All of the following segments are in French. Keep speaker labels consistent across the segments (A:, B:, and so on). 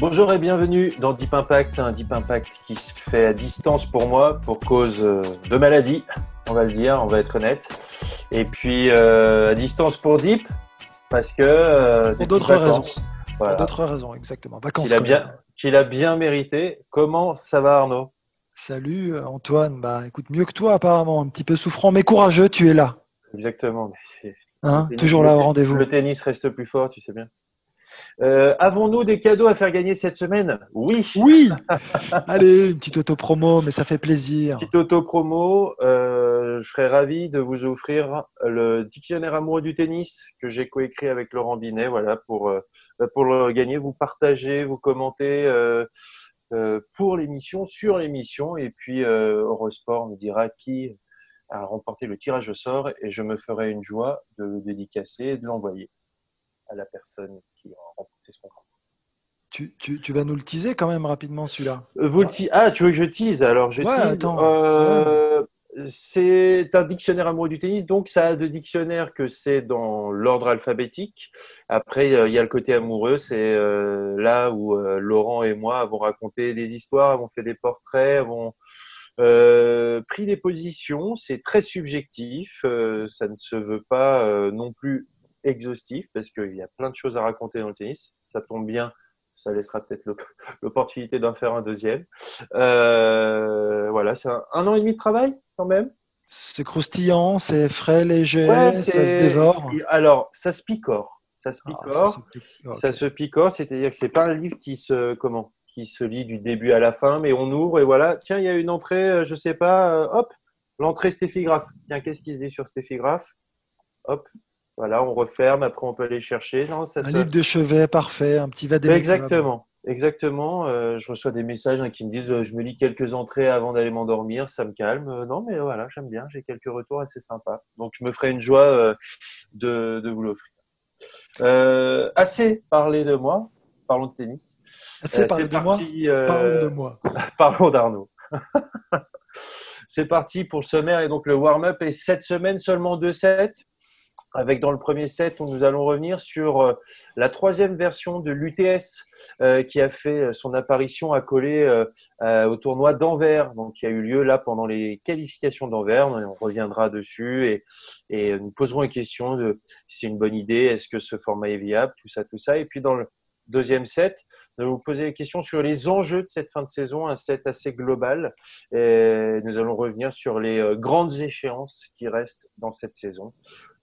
A: Bonjour et bienvenue dans Deep Impact, un Deep Impact qui se fait à distance pour moi pour cause euh, de maladie, on va le dire, on va être honnête. Et puis euh, à distance pour Deep parce que euh,
B: pour d'autres raisons. Voilà. Pour d'autres raisons, exactement.
A: Vacances. Qu'il a bien, qu'il a bien mérité. Comment ça va Arnaud?
B: Salut Antoine. Bah écoute, mieux que toi apparemment, un petit peu souffrant mais courageux, tu es là.
A: Exactement.
B: Hein, toujours là au rendez-vous.
A: Le tennis reste plus fort, tu sais bien. Euh, Avons-nous des cadeaux à faire gagner cette semaine? Oui.
B: Oui. Allez, une petite auto-promo, mais ça fait plaisir.
A: Petite auto-promo. Euh, je serais ravi de vous offrir le dictionnaire amoureux du tennis que j'ai coécrit avec Laurent Binet. Voilà, pour, euh, pour le gagner, vous partagez, vous commentez euh, pour l'émission, sur l'émission. Et puis, Eurosport me dira qui a remporté le tirage au sort et je me ferai une joie de le dédicacer et de l'envoyer à la personne qui a remporté ce concours.
B: Tu, tu, tu, vas nous le teaser quand même rapidement celui-là.
A: Euh, ah, tu veux que je tease Alors je tease. Euh, c'est un dictionnaire amoureux du tennis, donc ça a de dictionnaires que c'est dans l'ordre alphabétique. Après, il y a le côté amoureux, c'est euh, là où Laurent et moi avons raconté des histoires, avons fait des portraits, avons pris des positions. C'est très subjectif, ça ne se veut pas non plus exhaustif parce qu'il y a plein de choses à raconter dans le tennis. Ça tombe bien, ça laissera peut-être l'opportunité d'en faire un deuxième. Euh, voilà, c'est un, an et demi de travail quand même.
B: C'est croustillant, c'est frais, léger, ça se dévore.
A: Alors, ça se picore. Ça se ah, picore. ça, se picore, c'est-à-dire que c'est pas un livre qui se comment qui se lit du début à la fin, mais on ouvre et voilà, tiens, il y a une entrée, euh, je sais pas, euh, hop, l'entrée stéphigraphe. Tiens, qu'est-ce qui se dit sur stéphigraphe Hop, voilà, on referme, après on peut aller chercher. Non,
B: ça, un livre de chevet parfait, un petit va
A: Exactement, exactement. Euh, je reçois des messages hein, qui me disent euh, je me lis quelques entrées avant d'aller m'endormir, ça me calme. Euh, non, mais voilà, j'aime bien, j'ai quelques retours assez sympas. Donc je me ferai une joie de, vous l'offrir. assez parlé de moi, parlons de tennis.
B: Assez parlé de moi, parlons de moi.
A: parlons d'Arnaud. C'est parti pour le sommaire et donc le warm-up est cette semaine seulement 2-7 avec dans le premier set où nous allons revenir sur euh, la troisième version de l'UTS euh, qui a fait euh, son apparition à coller au tournoi d'Anvers, donc qui a eu lieu là pendant les qualifications d'Anvers. On reviendra dessus et, nous poserons une question de si c'est une bonne idée, est-ce que ce format est viable, tout ça, tout ça. Et puis dans le deuxième set, nous allons vous poser des questions sur les enjeux de cette fin de saison, un set assez global. Nous allons revenir sur les grandes échéances qui restent dans cette saison.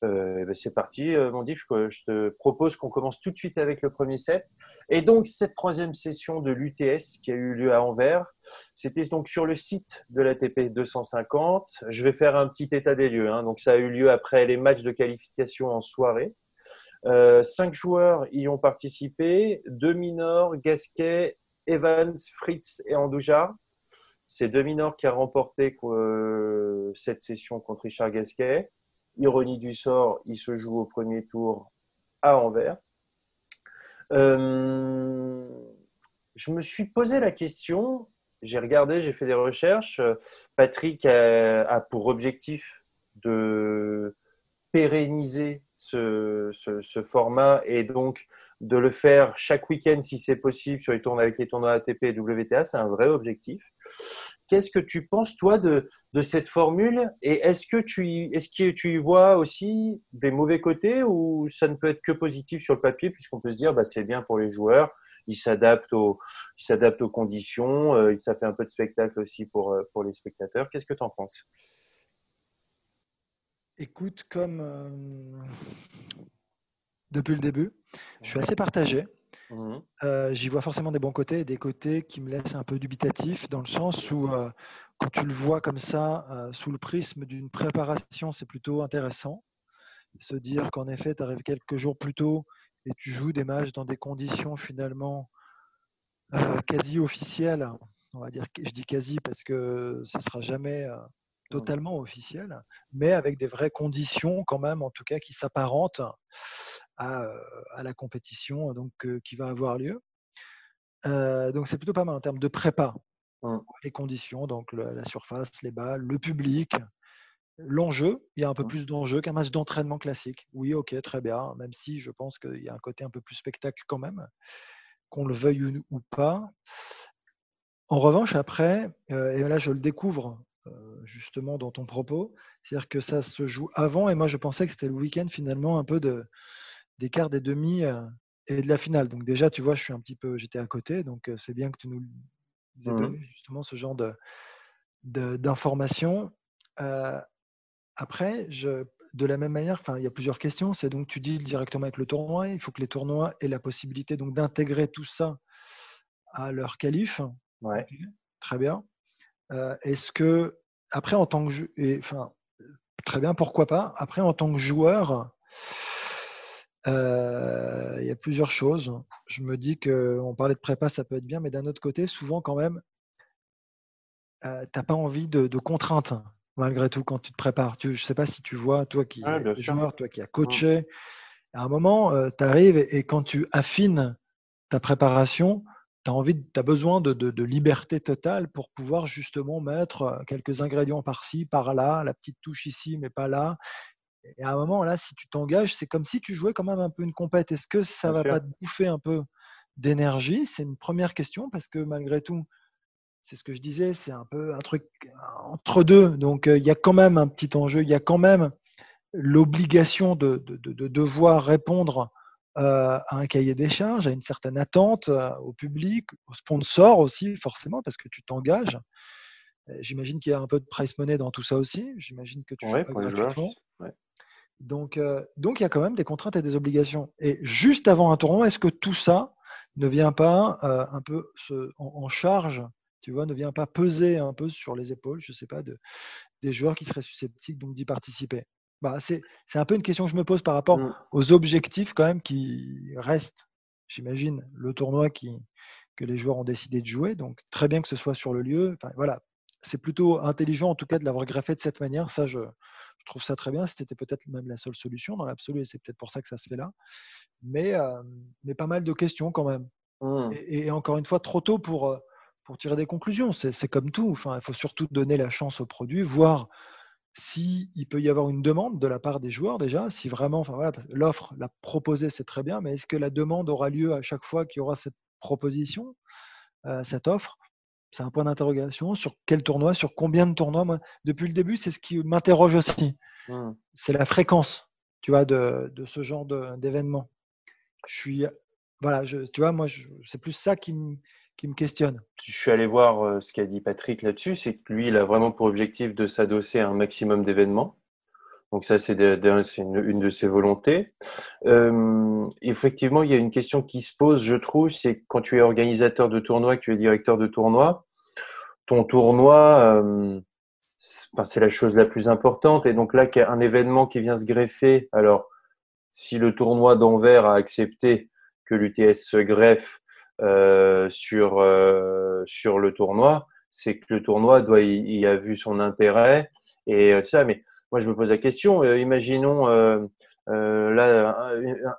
A: Euh, ben, c'est parti, euh. Je, te propose qu'on commence tout de suite avec le premier set. Et donc, cette troisième session de l'UTS qui a eu lieu à Anvers, c'était donc sur le site de l'ATP 250. Je vais faire un petit état des lieux. Hein. Donc, ça a eu lieu après les matchs de qualification en soirée. Euh, cinq joueurs y ont participé deux mineurs, Gasquet, Evans, Fritz et Andouja. C'est deux mineurs qui a remporté cette session contre Richard Gasquet. Ironie du sort, il se joue au premier tour à Anvers. Euh, je me suis posé la question, j'ai regardé, j'ai fait des recherches. Patrick a, pour objectif de pérenniser ce, format et donc de le faire chaque week-end si c'est possible sur les tournois avec les tournois ATP et WTA, c'est un vrai objectif. Qu'est-ce que tu penses, toi, de, cette formule Et est-ce que, tu que tu y vois aussi des mauvais côtés ou ça ne peut être que positif sur le papier, puisqu'on peut se dire, bah, c'est bien pour les joueurs, ils s'adaptent aux, aux conditions, euh, ça fait un peu de spectacle aussi pour, euh, pour les spectateurs. Qu'est-ce que tu en penses?
B: Écoute, comme euh, depuis le début, je suis assez partagé. Mmh. J'y vois forcément des bons côtés et des côtés qui me laissent un peu dubitatif, dans le sens où quand tu le vois comme ça, sous le prisme d'une préparation, c'est plutôt intéressant. Se dire qu'en effet, tu arrives quelques jours plus tôt et tu joues des matchs dans des conditions finalement quasi officielles. On va dire, je dis quasi parce que ça sera jamais totalement officiel, mais avec des vraies conditions quand même, en tout cas, qui s'apparentent à, la compétition donc, qui va avoir lieu. donc c'est plutôt pas mal en termes de prépa. Mmh. Les conditions, donc la surface, les balles, le public, l'enjeu. Il y a un peu mmh. plus d'enjeu qu'un match d'entraînement classique. Oui, ok, très bien, même si je pense qu'il y a un côté un peu plus spectacle quand même, qu'on le veuille ou pas. En revanche, après, et là je le découvre justement dans ton propos, c'est-à-dire que ça se joue avant, et moi je pensais que c'était le week-end finalement un peu de, des quarts, des demi et de la finale. Donc déjà, tu vois, je suis un petit peu, j'étais à côté, donc c'est bien que tu nous aies mmh donné justement ce genre de, d'informations. après, je, de la même manière, il y a plusieurs questions. C'est donc tu dis directement avec le tournoi, il faut que les tournois aient la possibilité donc d'intégrer tout ça à leur qualif.
A: Ouais.
B: très bien. Est-ce que après en tant que enfin très bien, pourquoi pas. Après en tant que joueur, euh, il y a plusieurs choses. Je me dis qu'on parlait de prépa, ça peut être bien, mais d'un autre côté, souvent quand même, euh, tu n'as pas envie de, contraintes, malgré tout, quand tu te prépares. je ne sais pas si tu vois, toi qui es joueur, toi qui as coaché, à un moment, euh, tu arrives et, quand tu affines ta préparation, tu as envie, tu as besoin de, de, liberté totale pour pouvoir justement mettre quelques ingrédients par-ci, par-là, la petite touche ici, mais pas là, et à un moment, là, si tu t'engages, c'est comme si tu jouais quand même un peu une compète. Est-ce que ça ne va pas te bouffer un peu d'énergie? C'est une première question parce que malgré tout, c'est ce que je disais, c'est un peu un truc entre deux. Donc, il y a quand même un petit enjeu, il y a quand même l'obligation de, devoir répondre à un cahier des charges, à une certaine attente au public, au sponsor aussi, forcément, parce que tu t'engages. J'imagine qu'il y a un peu de price money dans tout ça aussi. J'imagine que tu
A: ouais, pour les joueurs,
B: donc, donc, il y a quand même des contraintes et des obligations. Et juste avant un tournoi, est-ce que tout ça ne vient pas un peu en, charge, tu vois, ne vient pas peser un peu sur les épaules, je ne sais pas, de, des joueurs qui seraient susceptibles d'y participer? Bah, c'est, un peu une question que je me pose par rapport mmh. aux objectifs quand même qui restent, j'imagine, le tournoi qui, que les joueurs ont décidé de jouer. Donc, très bien que ce soit sur le lieu. voilà, c'est plutôt intelligent en tout cas de l'avoir greffé de cette manière. Ça, je, je trouve ça très bien. C'était peut-être même la seule solution dans l'absolu, et c'est peut-être pour ça que ça se fait là. Mais, euh, mais pas mal de questions quand même. Mmh. Et, encore une fois, trop tôt pour, euh, pour tirer des conclusions. C'est comme tout. Enfin, il faut surtout donner la chance au produit, voir s'il peut y avoir une demande de la part des joueurs déjà, si vraiment, enfin voilà, l'offre, la proposer, c'est très bien, mais est-ce que la demande aura lieu à chaque fois qu'il y aura cette proposition, euh, cette offre? C'est un point d'interrogation sur quel tournoi, sur combien de tournois? Moi, depuis le début, c'est ce qui m'interroge aussi. Mmh. C'est la fréquence, tu vois, de, ce genre d'événement. Je suis, voilà, je, tu vois, moi, c'est plus ça qui me, qui me questionne.
A: Je suis allé voir euh, ce qu'a dit Patrick là-dessus, c'est que lui, il a vraiment pour objectif de s'adosser à un maximum d'événements. Donc ça, c'est une, de ses volontés. Euh, effectivement, il y a une question qui se pose, je trouve, c'est quand tu es organisateur de tournoi, que tu es directeur de tournoi, ton tournoi, euh, c'est la chose la plus importante. Et donc là, qu'il y a un événement qui vient se greffer, alors si le tournoi d'Anvers a accepté que l'UTS se greffe euh, sur, sur le tournoi, c'est que le tournoi doit y, a vu son intérêt et ça. Mais moi, je me pose la question. Euh, imaginons euh, euh, là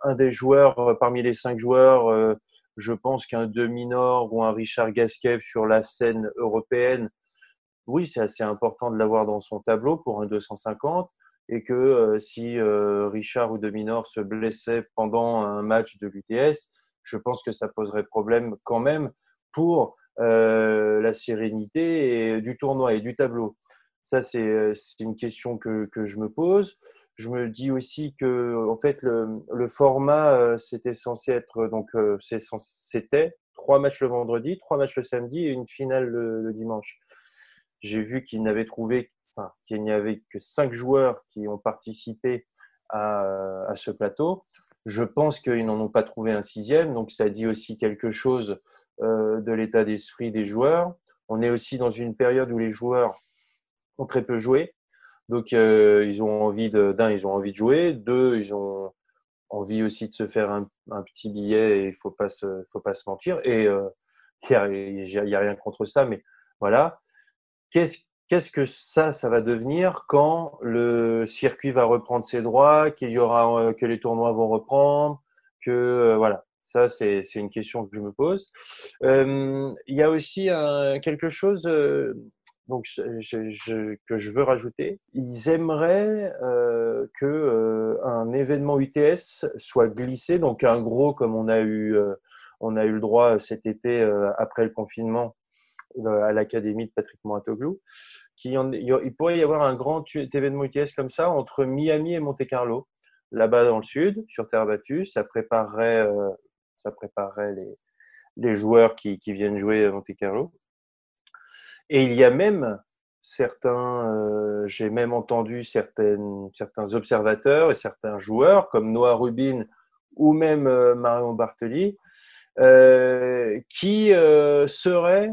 A: un, des joueurs parmi les cinq joueurs. je pense qu'un demi-nord ou un Richard Gasquet sur la scène européenne, oui, c'est assez important de l'avoir dans son tableau pour un 250 et que si Richard ou Dominor se blessait pendant un match de l'UTS, je pense que ça poserait problème quand même pour la sérénité du tournoi et du tableau. Ça, c'est une question que, je me pose. Je me dis aussi que, en fait, le, format, c'était censé être, donc, c'était trois matchs le vendredi, trois matchs le samedi et une finale le, dimanche. J'ai vu qu'il n'avait trouvé, qu'il n'y avait que cinq joueurs qui ont participé à ce plateau. Je pense qu'ils n'en ont pas trouvé un sixième, donc ça dit aussi quelque chose de l'état d'esprit des joueurs. On est aussi dans une période où les joueurs ont très peu joué. Donc, ils ont envie de, d'un, ils ont envie de jouer. Deux, ils ont envie aussi de se faire un, petit billet et il faut faut pas se mentir. Et il n'y a, a, rien contre ça, mais voilà. Qu'est-ce, qu'est-ce que ça, ça va devenir quand le circuit va reprendre ses droits, aura, que les tournois vont reprendre, que voilà. Ça, c'est, une question que je me pose. il y a aussi quelque chose donc que je veux rajouter. Ils aimeraient euh, que euh, un événement UTS soit glissé, donc un gros comme on a eu, euh, on a eu le droit cet été euh, après le confinement à l'académie de Patrick Mouratoglou. Qui il pourrait y avoir un grand événement UTS comme ça entre Miami et Monte Carlo, là-bas dans le sud, sur terre battue. Ça préparerait, ça préparerait les, joueurs qui, viennent jouer à Monte Carlo. Et il y a même certains, euh, j'ai même entendu certains observateurs et certains joueurs comme Noah Rubin ou même euh, Marion Bartoli euh, qui euh, seraient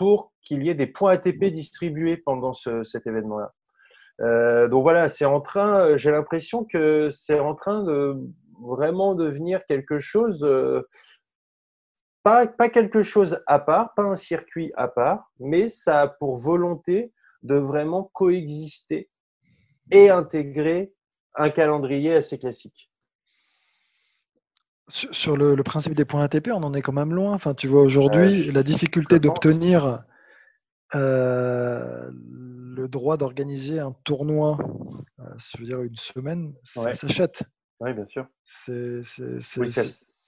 A: pour qu'il y ait des points ATP distribués pendant ce, cet événement-là. Euh, donc voilà, c'est en train, j'ai l'impression que c'est en train de vraiment devenir quelque chose pas, pas quelque chose à part, pas un circuit à part, mais ça a pour volonté de vraiment coexister et intégrer un calendrier assez classique.
B: Sur le, principe des points ATP, on en est quand même loin. Enfin, tu vois, aujourd'hui, euh, la difficulté d'obtenir euh, le droit d'organiser un tournoi, euh, je veux dire une semaine, ça s'achète.
A: Oui, bien sûr.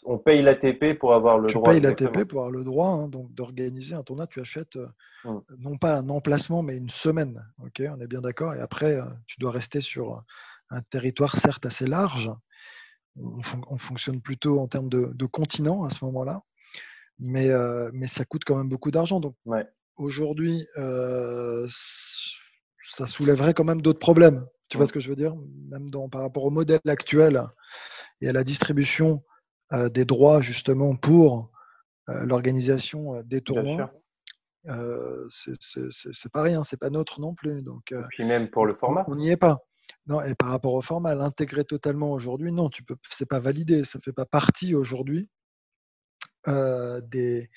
A: On paye l'ATP pour avoir le droit.
B: Tu payes l'ATP pour avoir le droit hein, donc d'organiser un tournoi. Tu achètes euh, hum. non pas un emplacement, mais une semaine. Ok, on est bien d'accord. Et après, euh, tu dois rester sur un territoire certes assez large. On, fonctionne plutôt en termes de, continent à ce moment-là, mais, euh, mais ça coûte quand même beaucoup d'argent. Donc aujourd'hui, ça soulèverait quand même d'autres problèmes. Tu vois hum. ce que je veux dire? Même dans, par rapport au modèle actuel et à la distribution euh, des droits justement pour euh, l'organisation euh, des tournois. Euh, c'est pas rien, c'est pas neutre non plus. Donc, et
A: puis même pour le format.
B: On n'y est pas. Non, et par rapport au format, l'intégrer totalement aujourd'hui, non, tu peux, pas validé, ça fait pas partie aujourd'hui euh, des.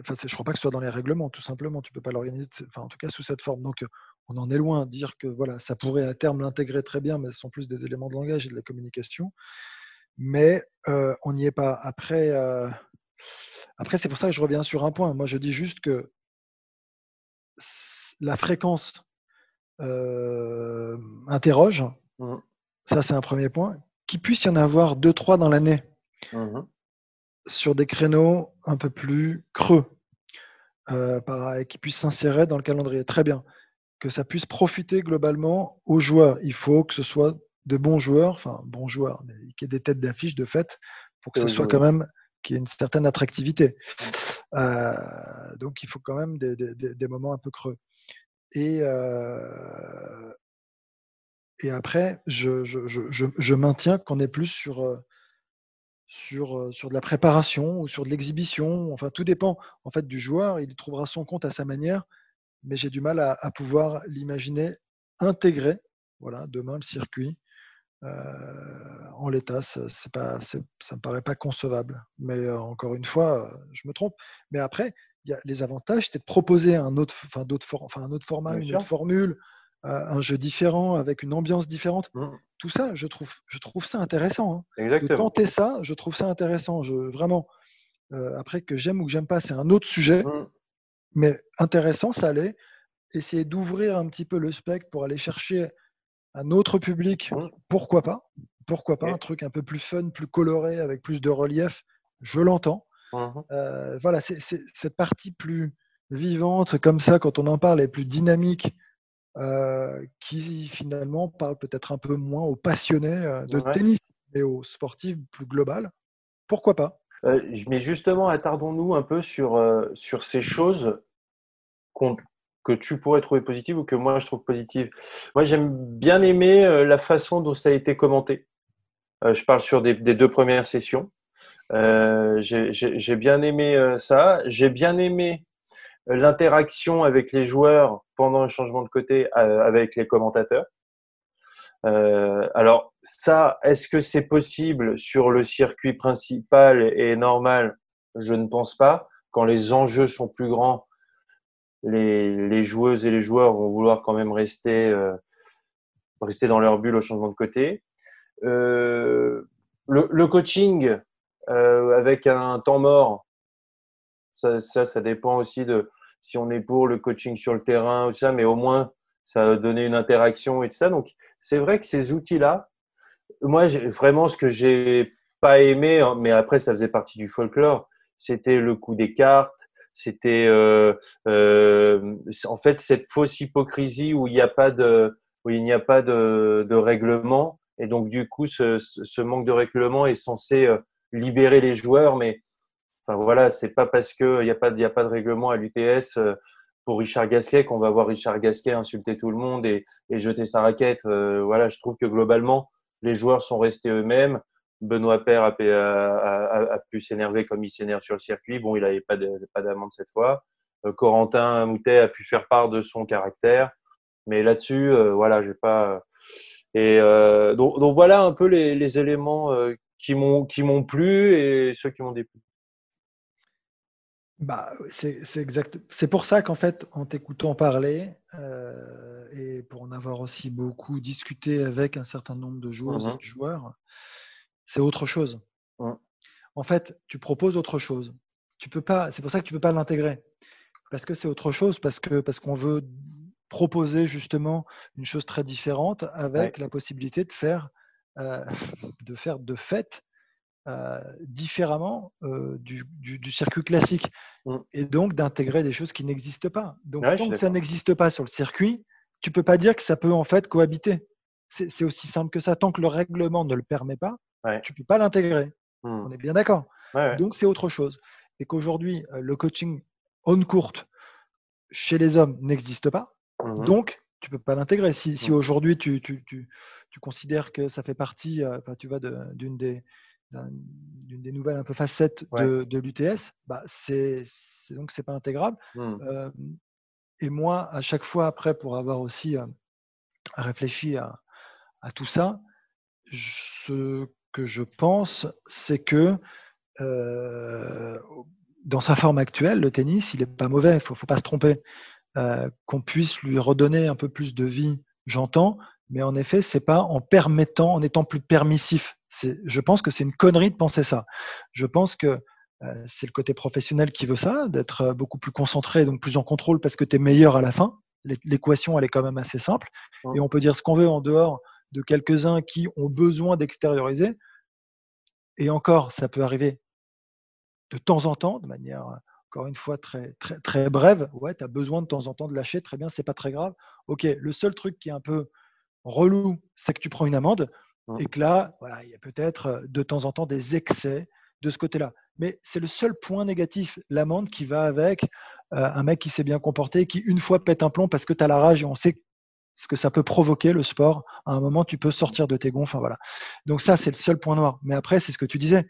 B: Enfin, je crois pas que ce soit dans les règlements, tout simplement. Tu peux pas l'organiser, enfin, en tout cas sous cette forme. Donc, on en est loin. Dire que voilà, ça pourrait à terme l'intégrer très bien, mais ce sont plus des éléments de langage et de la communication mais on n'y est pas. Après, après c'est pour ça que je reviens sur un point. Moi, je dis juste que la fréquence interroge. Mmh. Ça, c'est un premier point. Qu'il puisse y en avoir deux, trois dans l'année mmh sur des créneaux un peu plus creux, euh, qui puissent s'insérer dans le calendrier. Très bien. Que ça puisse profiter globalement aux joueurs. Il faut que ce soit de bons joueurs, enfin bons joueurs, mais qu'il y ait des têtes d'affiche de fait, pour que ce soit quand même qu'il y ait une certaine attractivité. Euh, donc il faut quand même des, moments un peu creux. Et, après, je, maintiens qu'on est plus sur, sur, sur de la préparation ou sur de l'exhibition. Enfin, tout dépend en fait du joueur. Il trouvera son compte à sa manière, mais j'ai du mal à, pouvoir l'imaginer intégré. Voilà, demain le circuit en l'état, ça, c'est me paraît pas concevable. Mais encore une fois, je me trompe. Mais après, y a les avantages, c'est de proposer un autre, enfin, d'autres enfin, un autre format, une autre formule, un jeu différent avec une ambiance différente. Mmh. Tout ça, je trouve, je trouve ça intéressant. Hein. De tenter ça, je trouve ça intéressant. Je, vraiment. après que j'aime ou que j'aime pas, c'est un autre sujet. Mmh. Mais intéressant, ça allait. Essayer d'ouvrir un petit peu le spectre pour aller chercher un autre public, mmh. pourquoi pas? Pourquoi pas un truc un peu plus fun, plus coloré, avec plus de relief? Je l'entends. Mmh euh, voilà, c'est cette partie plus vivante, comme ça, quand on en parle, est plus dynamique, euh, qui finalement parle peut-être un peu moins aux passionnés euh, de tennis et aux sportifs plus global. Pourquoi pas?
A: Mais justement, attardons-nous un peu sur, sur ces choses que tu pourrais trouver positive ou que moi je trouve positive. Moi, j'aime bien aimer la façon dont ça a été commenté. je parle sur des, des, deux premières sessions. J'ai bien aimé ça. J'ai bien aimé l'interaction avec les joueurs pendant le changement de côté avec les commentateurs. Euh, alors ça, est-ce que c'est possible sur le circuit principal et normal? Je ne pense pas. Quand les enjeux sont plus grands, les, les joueuses et les joueurs vont vouloir quand même rester, euh, rester dans leur bulle au changement de côté. Euh, le, le, coaching euh, avec un temps mort, ça, ça, ça, dépend aussi de si on est pour le coaching sur le terrain ou ça, mais au moins ça a donné une interaction et tout ça. Donc, c'est vrai que ces outils-là, moi, vraiment, ce que j'ai pas aimé, hein, mais après, ça faisait partie du folklore, c'était le coup des cartes, c'était euh, euh, en fait cette fausse hypocrisie où il n'y a pas de où il n'y a pas de, de, règlement et donc du coup ce, ce, manque de règlement est censé euh, libérer les joueurs mais enfin voilà c'est pas parce que il n'y a pas y a pas de règlement à l'UTS euh, pour Richard Gasquet qu'on va voir Richard Gasquet insulter tout le monde et, et jeter sa raquette. Euh, voilà, je trouve que globalement, les joueurs sont restés eux-mêmes. Benoît Père a, a, a, pu s'énerver comme il s'énerve sur le circuit. Bon, il n'avait pas d'amende cette fois. Euh, Corentin Moutet a pu faire part de son caractère. Mais là-dessus, euh, voilà, j'ai pas. Et donc, donc, voilà un peu les, les éléments qui m'ont qui m'ont plu et ceux qui m'ont déplu.
B: Bah, c'est exact. C'est pour ça qu'en fait, en t'écoutant parler euh, et pour en avoir aussi beaucoup discuté avec un certain nombre de joueurs et de joueurs, c'est autre chose. Mmh. En fait, tu proposes autre chose. Tu peux pas. C'est pour ça que tu peux pas l'intégrer parce que c'est autre chose parce que parce qu'on veut proposer justement une chose très différente avec la possibilité de faire euh, de faire de fait euh, différemment euh, du, du, circuit classique mmh. et donc d'intégrer des choses qui n'existent pas. Donc tant que ça n'existe pas sur le circuit, tu peux pas dire que ça peut en fait cohabiter. C'est aussi simple que ça. Tant que le règlement ne le permet pas, tu peux pas l'intégrer. Mmh. On est bien d'accord. Donc c'est autre chose. Et qu'aujourd'hui le coaching on court chez les hommes n'existe pas. Mmh donc tu peux pas l'intégrer. Si, si aujourd'hui tu, tu, tu, tu, considères que ça fait partie, tu vas d'une des d'une des nouvelles un peu facettes de, de l'UTS, bah c'est donc c'est pas intégrable. Mmh. Euh, et moi, à chaque fois après, pour avoir aussi euh, réfléchi à, à, tout ça, ce que je pense, c'est que euh, dans sa forme actuelle, le tennis, il est pas mauvais. Il faut, faut pas se tromper. Qu'on puisse lui redonner un peu plus de vie, j'entends, mais en effet, c'est pas en permettant, en étant plus permissif je pense que c'est une connerie de penser ça. Je pense que euh, c'est le côté professionnel qui veut ça, d'être euh, beaucoup plus concentré, donc plus en contrôle parce que tu es meilleur à la fin. L'équation, elle est quand même assez simple. Et on peut dire ce qu'on veut en dehors de quelques-uns qui ont besoin d'extérioriser. Et encore, ça peut arriver de temps en temps, de manière, encore une fois, très, très, très brève. Ouais, tu as besoin de temps en temps de lâcher, très bien, c'est pas très grave. Ok, le seul truc qui est un peu relou, c'est que tu prends une amende. Mmh. et que là, voilà, il y a peut-être de temps en temps des excès de ce côté-là. Mais c'est le seul point négatif, l'amende qui va avec un mec qui s'est bien comporté, qui une fois pète un plomb parce que tu as la rage et on sait ce que ça peut provoquer le sport. À un moment, tu peux sortir de tes. Enfin, voilà. Donc ça, c'est le seul point noir. Mais après, c'est ce que tu disais.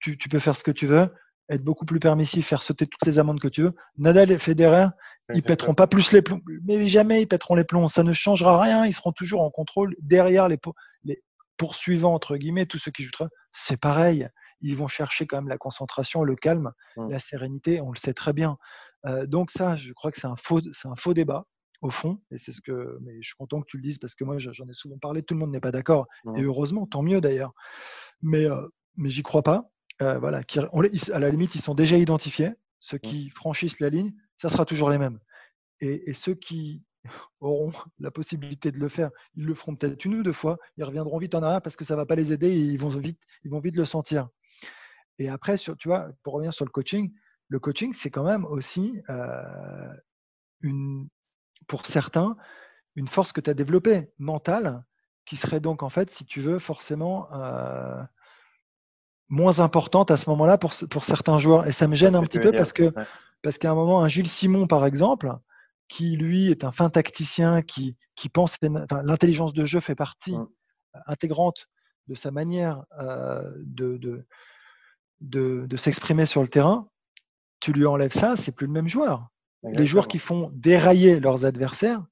B: Tu, tu, peux faire ce que tu veux, être beaucoup plus permissif, faire sauter toutes les amendes que tu veux. Nadal et Federer, ils pèteront pas plus les plombs, mais jamais ils pèteront les plombs. Ça ne changera rien. Ils seront toujours en contrôle derrière les, les, poursuivants, entre guillemets, tous ceux qui jouent, c'est pareil. Ils vont chercher quand même la concentration, le calme, mmh. la sérénité, on le sait très bien. Euh, donc ça, je crois que c'est un faux, c'est un faux débat au fond, et c'est ce que, mais je suis content que tu le dises parce que moi j'en ai souvent parlé, tout le monde n'est pas d'accord, et heureusement, tant mieux d'ailleurs. Mais, euh, mais j'y crois pas. Euh, voilà, à la limite, ils sont déjà identifiés. Ceux mmh. qui franchissent la ligne, ça sera toujours les mêmes. Et, et ceux qui auront la possibilité de le faire. Ils le feront peut-être une ou deux fois. Ils reviendront vite en arrière parce que ça ne va pas les aider et ils vont vite, ils vont vite le sentir. Et après, sur, tu vois, pour revenir sur le coaching, le coaching, c'est quand même aussi euh, une, pour certains, une force que tu as développée, mentale, qui serait donc en fait, si tu veux, forcément euh, moins importante à ce moment-là pour, pour certains joueurs. Et ça me gêne un petit peu parce que parce qu'à un moment, un Gilles Simon, par exemple, qui lui est un fin tacticien, qui, qui pense, l'intelligence de jeu fait partie mmh. intégrante de sa manière de, de, de, s'exprimer sur le terrain, tu lui enlèves ça, c'est plus le même joueur. Les joueurs qui font dérailler leurs adversaires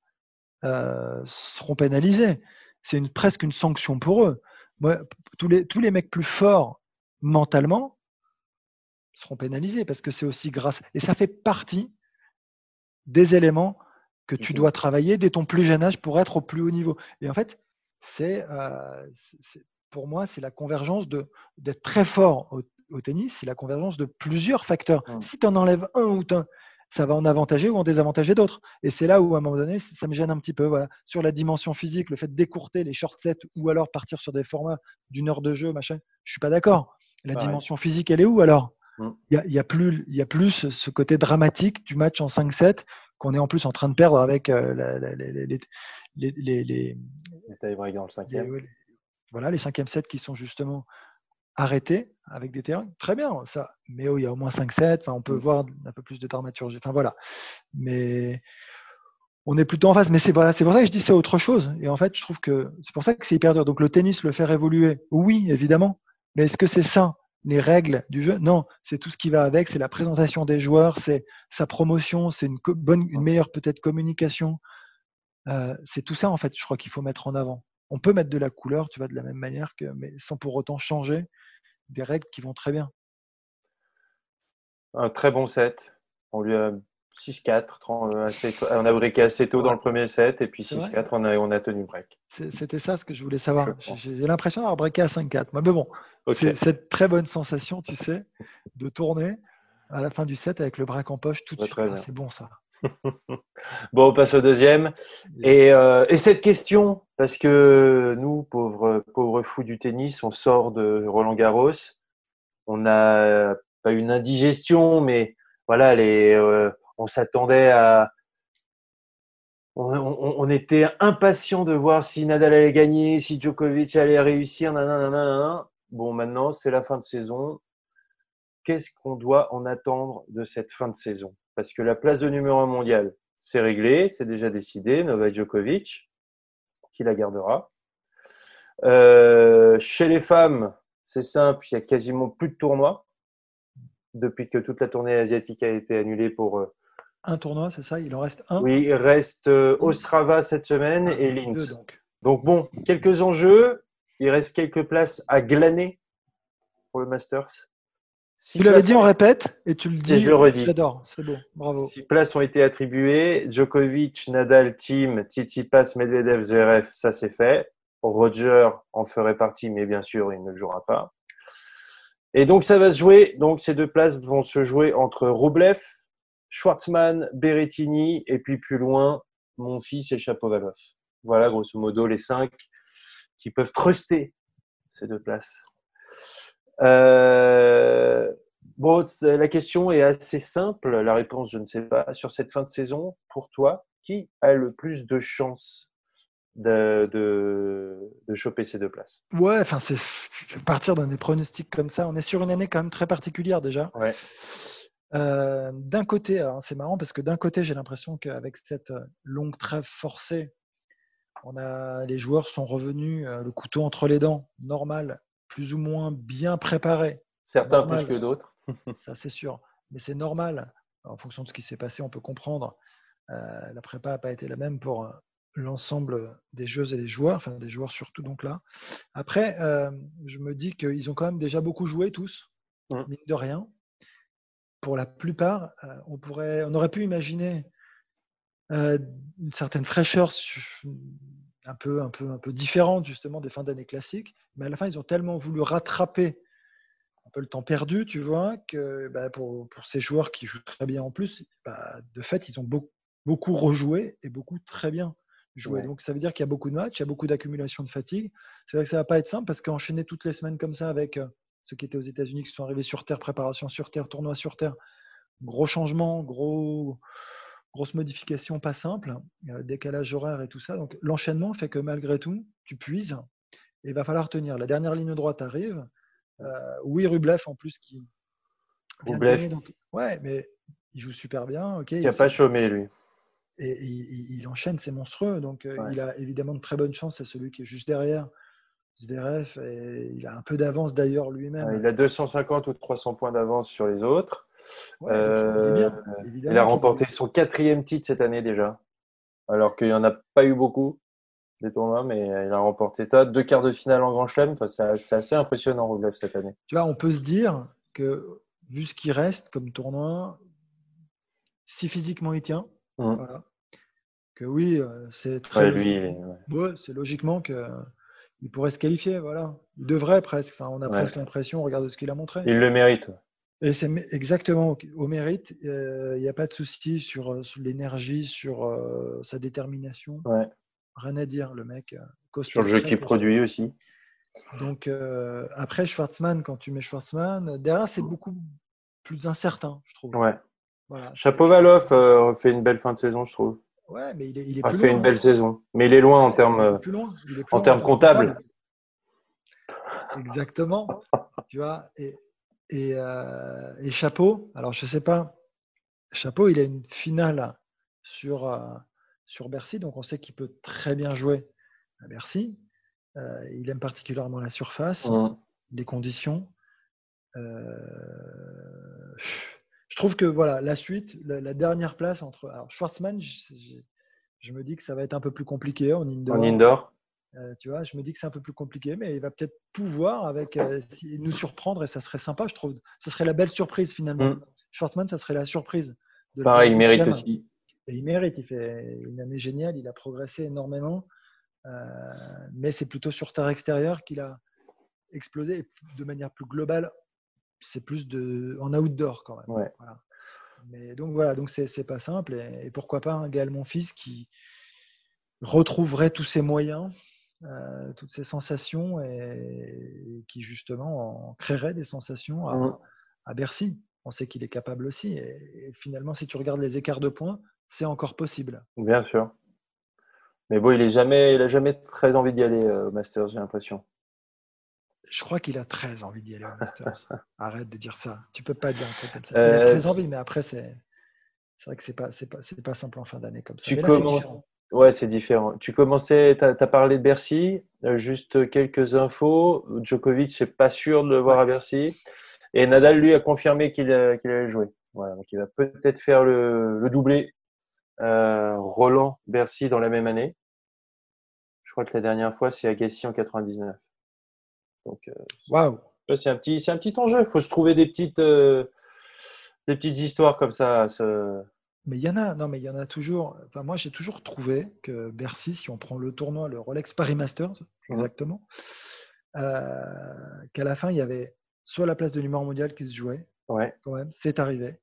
B: seront pénalisés. C'est une, presque une sanction pour eux. Moi, tous, les, tous les mecs plus forts mentalement seront pénalisés parce que c'est aussi grâce. Et ça fait partie des éléments que tu dois travailler dès ton plus jeune âge pour être au plus haut niveau. Et en fait, c'est pour moi, c'est la convergence d'être très fort au, tennis, c'est la convergence de plusieurs facteurs. Mmh. Si tu en enlèves un ou un, ça va en avantager ou en désavantager d'autres. Et c'est là où, à un moment donné, ça me gêne un petit peu. Voilà. Sur la dimension physique, le fait d'écourter les short sets ou alors partir sur des formats d'une heure de jeu, machin, je suis pas d'accord. La dimension physique, elle est où alors? Il n'y a, plus, y a plus ce côté dramatique du match en 5-7 qu'on est en plus en train de perdre avec euh, les, les, les, les,
A: dans le cinquième
B: voilà, les cinquièmes sets qui sont justement arrêtés avec des terrains. Très bien, ça. Mais oh, il y a au moins 5-7. Enfin, on peut mm. voir un peu plus de dramaturgie. Enfin, voilà. Mais on est plutôt en face. Mais c'est voilà, c'est pour ça que je dis c'est autre chose. Et en fait, je trouve que c'est pour ça que c'est hyper dur. Donc le tennis, le faire évoluer, oui, évidemment. Mais est-ce que c'est ça les règles du jeu Non, c'est tout ce qui va avec. C'est la présentation des joueurs, c'est sa promotion, c'est une bonne, une meilleure peut-être communication. Euh, c'est tout ça en fait. Je crois qu'il faut mettre en avant on peut mettre de la couleur, tu vois, de la même manière que, mais sans pour autant changer des règles qui vont très bien.
A: Un très bon set. On lui a 6-4. Euh, on a breaké assez tôt dans le premier set et puis 6-4, on a, on a tenu break.
B: C'était ça ce que je voulais savoir. J'ai l'impression d'avoir breaké à 5-4. Mais bon, c'est cette très bonne sensation, tu sais, de tourner à la fin du set avec le break en poche tout de suite. Ah, c'est bon ça.
A: bon, on passe au deuxième. Euh, et, cette question, parce que nous, pauvres, pauvres fous du tennis, on sort de Roland Garros, on n'a pas une indigestion, mais voilà, les, euh, on s'attendait à. On, était impatient de voir si Nadal allait gagner, si Djokovic allait réussir. Bon, maintenant, c'est la fin de saison. Qu'est-ce qu'on doit en attendre de cette fin de saison? Parce que la place de numéro 1 mondial, c'est réglé, c'est déjà décidé. Novak Djokovic, qui la gardera. Euh, chez les femmes, c'est simple, il y a quasiment plus de tournois depuis que toute la tournée asiatique a été annulée pour. Euh,
B: un tournoi, c'est ça? Il en reste un?
A: Oui, il reste euh, Ostrava cette semaine et Linz. Donc. donc. bon, quelques enjeux. Il reste quelques places à glaner pour le Masters
B: tu l'avais dit, on répète, et tu le dis.
A: je le redis.
B: J'adore, c'est beau, bravo.
A: Six places ont été attribuées. Djokovic, Nadal, Team, Tsitsipas, Medvedev, Zverev, ça c'est fait. Roger en ferait partie, mais bien sûr, il ne le jouera pas. Et donc, ça va se jouer. Donc, ces deux places vont se jouer entre Rublev, Schwartzmann, Berrettini, et puis plus loin, mon fils et Chapovalov. Voilà, grosso modo, les cinq qui peuvent truster ces deux places. Euh, bon, la question est assez simple. La réponse, je ne sais pas. Sur cette fin de saison, pour toi, qui a le plus de chances de, de, choper ces deux places?
B: Ouais, enfin, c'est partir d'un des pronostics comme ça. On est sur une année quand même très particulière déjà.
A: Ouais.
B: Euh, d'un côté, c'est marrant parce que d'un côté, j'ai l'impression qu'avec cette longue trêve forcée, on a, les joueurs sont revenus euh, le couteau entre les dents, normal, plus ou moins bien préparés.
A: Certains plus que d'autres.
B: ça, c'est sûr. Mais c'est normal. En fonction de ce qui s'est passé, on peut comprendre. Euh, la prépa n'a pas été la même pour euh, l'ensemble des joueuses et des joueurs, enfin des joueurs surtout donc là. Après, euh, je me dis qu'ils ont quand même déjà beaucoup joué tous, mmh. mine de rien. Pour la plupart, on, pourrait, on aurait pu imaginer une certaine fraîcheur un peu, un peu, un peu différente justement des fins d'année classiques. Mais à la fin, ils ont tellement voulu rattraper un peu le temps perdu, tu vois, que bah, pour, pour, ces joueurs qui jouent très bien en plus, bah, de fait, ils ont beaucoup, beaucoup rejoué et beaucoup très bien joué. Donc ça veut dire qu'il y a beaucoup de matchs, il y a beaucoup d'accumulation de fatigue. C'est vrai que ça va pas être simple parce qu'enchaîner toutes les semaines comme ça avec euh, ceux qui étaient aux États-Unis, qui sont arrivés sur Terre, préparation sur Terre, tournoi sur Terre, gros changement, gros, grosse modification pas simple, euh, décalage horaire et tout ça. Donc l'enchaînement fait que malgré tout, tu puises et il va falloir tenir. La dernière ligne droite arrive. Euh, oui, Rublev en plus qui.
A: Rublev.
B: donc, ouais, mais il joue super bien.
A: il n'a pas chômé lui.
B: Et, il, enchaîne, c'est monstrueux. Donc euh, il a évidemment de très bonnes chances. C'est celui qui est juste derrière Zverev, et il a un peu d'avance d'ailleurs lui-même.
A: il a 250 ou 300 points d'avance sur les autres.
B: Il,
A: il, a remporté son quatrième titre cette année déjà, alors qu'il n'y en a pas eu beaucoup des tournois, mais il a remporté ça. Deux quarts de finale en Grand Chelem. Enfin, c'est assez impressionnant, Rublev, cette année.
B: Tu vois, on peut se dire que, vu ce qui reste comme tournoi, si physiquement il tient, mmh. que oui, euh, c'est très.
A: lui,
B: c'est logiquement que. Il pourrait se qualifier, voilà. Il devrait presque. Enfin, on a presque l'impression, regarde ce qu'il a montré.
A: Il le mérite.
B: Et c'est exactement au mérite. Il n'y a pas de souci sur, euh, l'énergie, sur euh, sa détermination.
A: Ouais.
B: Rien à dire, le mec.
A: Sur le jeu qu'il produit aussi.
B: Donc, après, Schwartzmann, quand tu mets Schwartzmann, derrière, c'est beaucoup plus incertain, je trouve.
A: Ouais. Chapovalov euh, fait une belle fin de saison, je trouve.
B: Ouais, mais il est, il
A: est a fait une belle saison, mais il est loin en termes en termes comptables.
B: Exactement. tu vois, et, et, euh, et, Chapeau, alors je sais pas, Chapeau, il a une finale sur, euh, sur Bercy, donc on sait qu'il peut très bien jouer à Bercy. il aime particulièrement la surface, mmh. les conditions je trouve que voilà, la suite, la, dernière place entre. Alors, Schwartzmann, je, me dis que ça va être un peu plus compliqué en indoor.
A: En indoor.
B: Euh, tu vois, je me dis que c'est un peu plus compliqué, mais il va peut-être pouvoir avec euh, nous surprendre et ça serait sympa, je trouve. Ça serait la belle surprise finalement. Mm. Schwartzmann, ça serait la surprise.
A: Pareil, il mérite aussi.
B: Et il mérite, il fait une année géniale, il a progressé énormément, euh, mais c'est plutôt sur terre extérieure qu'il a explosé et de manière plus globale c'est plus de, en outdoor quand même. Mais donc voilà, donc c'est pas simple. Et, pourquoi pas un Gaël Monfils qui retrouverait tous ses moyens, euh, toutes ses sensations et, qui justement créerait des sensations mmh. à, Bercy. On sait qu'il est capable aussi. Et, finalement, si tu regardes les écarts de points, c'est encore possible.
A: Bien sûr. Mais bon, il n'a jamais, jamais très envie d'y aller euh, au Masters, j'ai l'impression.
B: Je crois qu'il a très envie d'y aller au Masters. Arrête de dire ça. Tu peux pas dire un truc comme ça. Il a euh, très envie, mais après, c'est vrai que c'est pas, pas, pas simple en fin d'année comme ça.
A: Tu commences... Ouais, c'est différent. Tu commençais, tu as, parlé de Bercy, euh, juste quelques infos. Djokovic, c'est pas sûr de le voir à Bercy. Et Nadal, lui, a confirmé qu'il allait jouer. Voilà, donc il va peut-être faire le, le doublé euh, Roland-Bercy dans la même année. Je crois que la dernière fois, c'est Agassi en 99. Donc,
B: euh,
A: c'est un petit, c'est un petit enjeu. Il faut se trouver des petites, euh, des petites histoires comme ça.
B: Mais il y en a, non, mais il y en a toujours. Enfin, moi, j'ai toujours trouvé que Bercy, si on prend le tournoi, le Rolex Paris Masters, exactement, euh, qu'à la fin, il y avait soit la place de numéro mondial qui se jouait,
A: ouais.
B: quand même, c'est arrivé,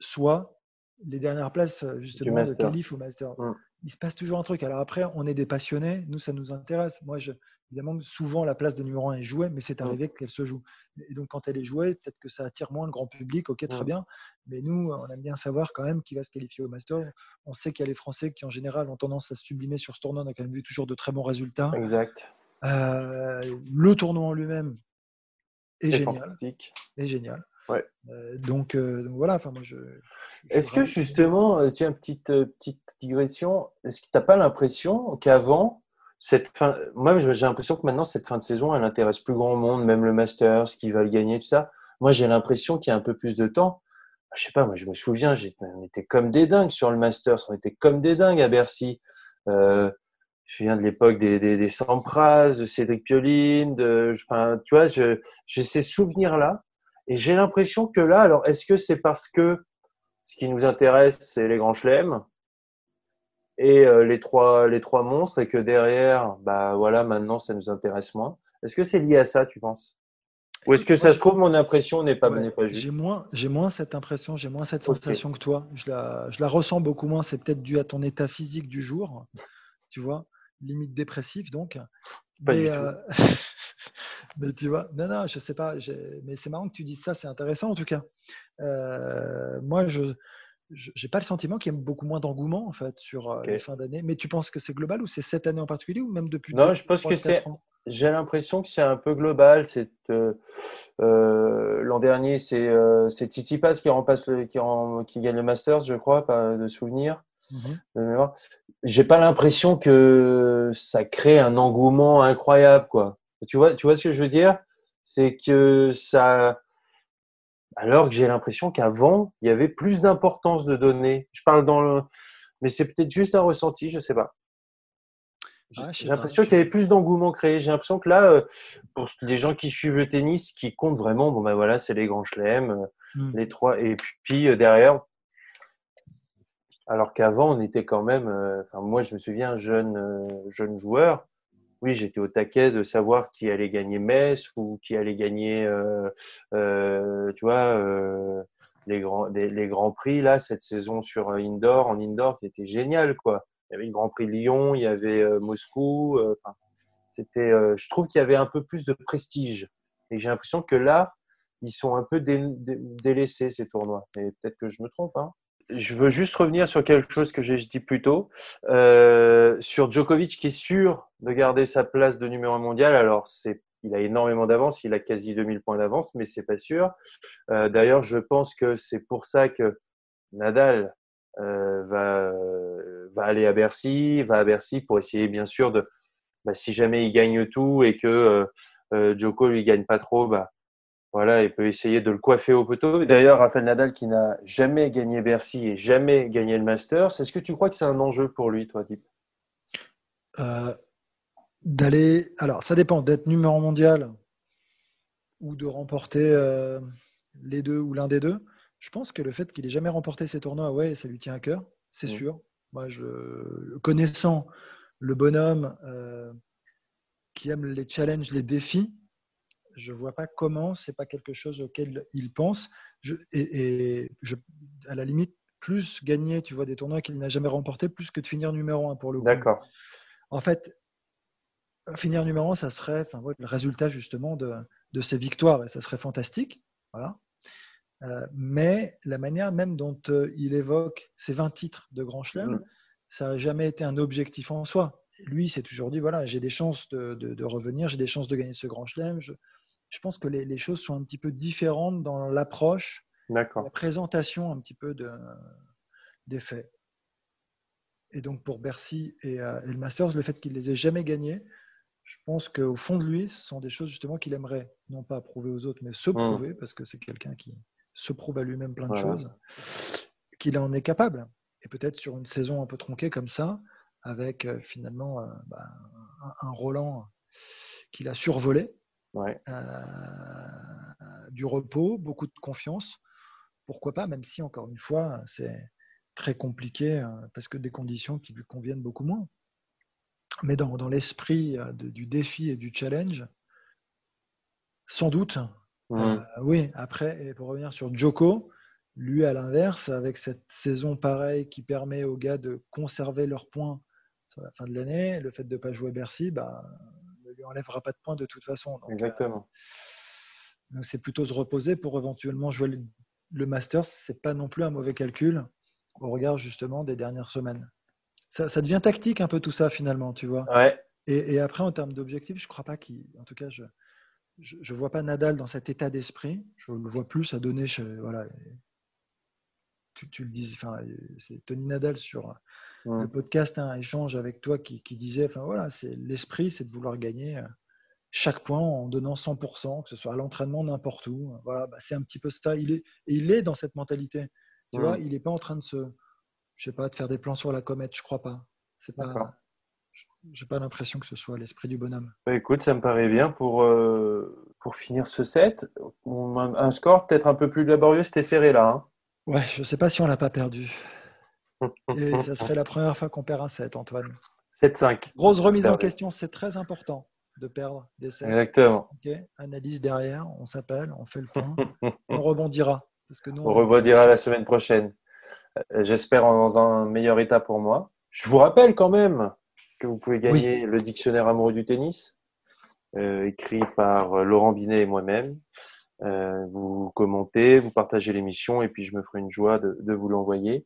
B: soit les dernières places justement de qualif au Masters. Mm. Il se passe toujours un truc. Alors après, on est des passionnés, nous, ça nous intéresse. Moi, je, Évidemment, souvent la place de numéro 1 est jouée, mais c'est arrivé qu'elle se joue. Et donc, quand elle est jouée, peut-être que ça attire moins le grand public. Ok, très bien. Mais nous, on aime bien savoir quand même qui va se qualifier au Master. On sait qu'il y a les Français qui, en général, ont tendance à se sublimer sur ce tournoi. On a quand même vu toujours de très bons résultats.
A: Exact.
B: Euh, le tournoi en lui-même est, génial.
A: Fantastique.
B: Est génial.
A: Ouais.
B: Euh, donc, euh, donc, voilà. Enfin, moi, je.
A: Est-ce que justement, tiens, petite petite digression. Est-ce que tu n'as pas l'impression qu'avant cette fin, moi, j'ai l'impression que maintenant, cette fin de saison, elle intéresse plus grand monde, même le Masters, qui va le gagner, tout ça. Moi, j'ai l'impression qu'il y a un peu plus de temps. Je sais pas, moi, je me souviens, on était comme des dingues sur le Masters, on était comme des dingues à Bercy. Euh, je viens de l'époque des, des, des Sampras, de Cédric Pioline, de, enfin, tu vois, j'ai ces souvenirs-là. Et j'ai l'impression que là, alors, est-ce que c'est parce que ce qui nous intéresse, c'est les grands chelems? Et euh, les trois les trois monstres et que derrière bah voilà maintenant ça nous intéresse moins. Est-ce que c'est lié à ça tu penses? Ou est-ce que ça se trouve mon impression n'est pas pas juste?
B: j'ai moins j'ai moins cette impression j'ai moins cette sensation que toi. Je la je la ressens beaucoup moins. C'est peut-être dû à ton état physique du jour tu vois limite dépressif donc.
A: Mais, euh,
B: mais tu vois non non je sais pas mais c'est marrant que tu dises ça c'est intéressant en tout cas. Euh, moi je j'ai pas le sentiment qu'il y ait beaucoup moins d'engouement en fait sur euh, les fins d'année. Mais tu penses que c'est global ou c'est cette année en particulier ou même depuis
A: Non, je pense que c'est. J'ai l'impression que c'est un peu global. C'est euh, euh, l'an dernier, c'est euh, Tsitsipas qui remplace le, qui, qui, gagne le Masters, je crois, pas de souvenir. Mhm. J'ai pas l'impression que ça crée un engouement incroyable, quoi. Tu vois, tu vois ce que je veux dire? C'est que ça. Alors que j'ai l'impression qu'avant, il y avait plus d'importance de donner. Je parle dans le. Mais c'est peut-être juste un ressenti, je sais pas. J'ai l'impression qu'il y avait plus d'engouement créé. J'ai l'impression que là, euh, pour les gens qui suivent le tennis, qui comptent vraiment, bon ben voilà, c'est les grands chelems, euh, hmm. les trois, et puis euh, derrière, alors qu'avant, on était quand même, enfin moi je me souviens jeune jeune joueur, oui j'étais au taquet de savoir qui allait gagner Metz ou qui allait gagner, tu vois, les grands les, grands prix là cette saison sur indoor en indoor qui était génial quoi il y avait le Grand Prix de Lyon, il y avait euh, Moscou. Euh, enfin, c'était, euh, je trouve qu'il y avait un peu plus de prestige. Et j'ai l'impression que là, ils sont un peu délaissés ces tournois. Et peut-être que je me trompe. Hein. Je veux juste revenir sur quelque chose que j'ai dit plus tôt, sur Djokovic qui est sûr de garder sa place de numéro 1 mondial. Alors, il a énormément d'avance, il a quasi 2000 points d'avance, mais c'est pas sûr. d'ailleurs, je pense que c'est pour ça que Nadal euh, va, aller à Bercy, va à Bercy pour essayer bien sûr de, bah, si jamais il gagne tout et que euh, euh, Joko lui gagne pas trop, bah, voilà, il peut essayer de le coiffer au poteau. D'ailleurs, Rafael Nadal qui n'a jamais gagné Bercy et jamais gagné le Masters, est-ce que tu crois que c'est un enjeu pour lui, toi, Deep?
B: D'aller, alors ça dépend, d'être numéro mondial ou de remporter les deux ou l'un des deux. Je pense que le fait qu'il ait jamais remporté ces tournois, ouais, ça lui tient à cœur, c'est mmh. sûr. Moi, je, connaissant le bonhomme euh, qui aime les challenges, les défis, je vois pas comment c'est pas quelque chose auquel il pense. Je, et, je, à la limite, plus gagner, tu vois, des tournois qu'il n'a jamais remportés, plus que de finir numéro un pour le coup.
A: D'accord.
B: En fait, finir numéro un, ça serait enfin, le résultat justement de, de ses victoires et ça serait fantastique. Voilà. Euh, mais la manière même dont euh, il évoque ces 20 titres de Grand Chelem, mm. ça n'a jamais été un objectif en soi. Lui, s'est toujours dit, voilà, j'ai des chances de, revenir, j'ai des chances de gagner ce Grand Chelem. Je, je pense que les, choses sont un petit peu différentes dans l'approche, la présentation un petit peu de, des faits. Et donc pour Bercy et, euh, et le Masters, le fait qu'il les ait jamais gagnés, je pense qu'au fond de lui, ce sont des choses justement qu'il aimerait, non pas prouver aux autres, mais se mm. prouver, parce que c'est quelqu'un qui, se prouve à lui-même plein de choses, qu'il en est capable. Et peut-être sur une saison un peu tronquée comme ça, avec euh, finalement euh, bah, un, Roland qu'il a survolé, euh, du repos, beaucoup de confiance. Pourquoi pas, même si encore une fois, c'est très compliqué parce que des conditions qui lui conviennent beaucoup moins. Mais dans, dans l'esprit du défi et du challenge, sans doute, euh, oui, après, et pour revenir sur Joko, lui à l'inverse, avec cette saison pareille qui permet aux gars de conserver leurs points sur la fin de l'année, le fait de ne pas jouer Bercy, bah, enlèvera pas de points de toute façon.
A: Exactement.
B: Euh, donc c'est plutôt se reposer pour éventuellement jouer le, le Masters. C'est pas non plus un mauvais calcul au regard justement des dernières semaines. Ça, ça devient tactique un peu tout ça finalement, tu vois.
A: Ouais.
B: Et, et après en termes d'objectifs, je crois pas qu'il, en tout cas, je, je ne vois pas Nadal dans cet état d'esprit. Je le vois plus à donner. voilà, tu, le dis, enfin, c'est Tony Nadal sur le podcast, un échange avec toi qui, disait, enfin voilà, c'est l'esprit, c'est de vouloir gagner euh, chaque point en donnant 100%, que ce soit à l'entraînement n'importe où. Voilà, bah, c'est un petit peu ça. Il est, et il est dans cette mentalité. Tu vois, il n'est pas en train de se, je sais pas, de faire des plans sur la comète. Je crois pas. C'est pas j'ai pas l'impression que ce soit l'esprit du bonhomme.
A: Bah, écoute, ça me paraît bien pour, euh, pour finir ce set. Un score peut-être un peu plus laborieux, c'était serré là. Hein
B: ouais, je sais pas si on l'a pas perdu. Et ça serait la première fois qu'on perd un set, Antoine.
A: 7-5.
B: Grosse remise en question, c'est très important de perdre des sets.
A: Exactement.
B: Analyse derrière, on s'appelle, on fait le point, on rebondira.
A: Parce que nous, on, rebondira la semaine prochaine. Euh, j'espère dans un meilleur état pour moi. Je vous rappelle quand même que vous pouvez gagner le dictionnaire amoureux du tennis, euh, écrit par Laurent Binet et moi-même. Euh, vous commentez, vous partagez l'émission et puis je me ferai une joie de, de vous l'envoyer.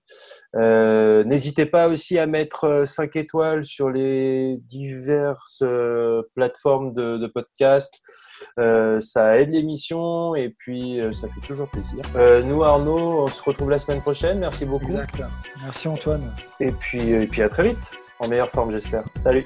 A: Euh, N'hésitez pas aussi à mettre 5 étoiles sur les diverses plateformes de, de podcast. ça aide l'émission et puis ça fait toujours plaisir. nous Arnaud, on se retrouve la semaine prochaine. Merci beaucoup.
B: Exact. Merci Antoine.
A: Et puis, et puis à très vite. En meilleure forme j'espère. Salut.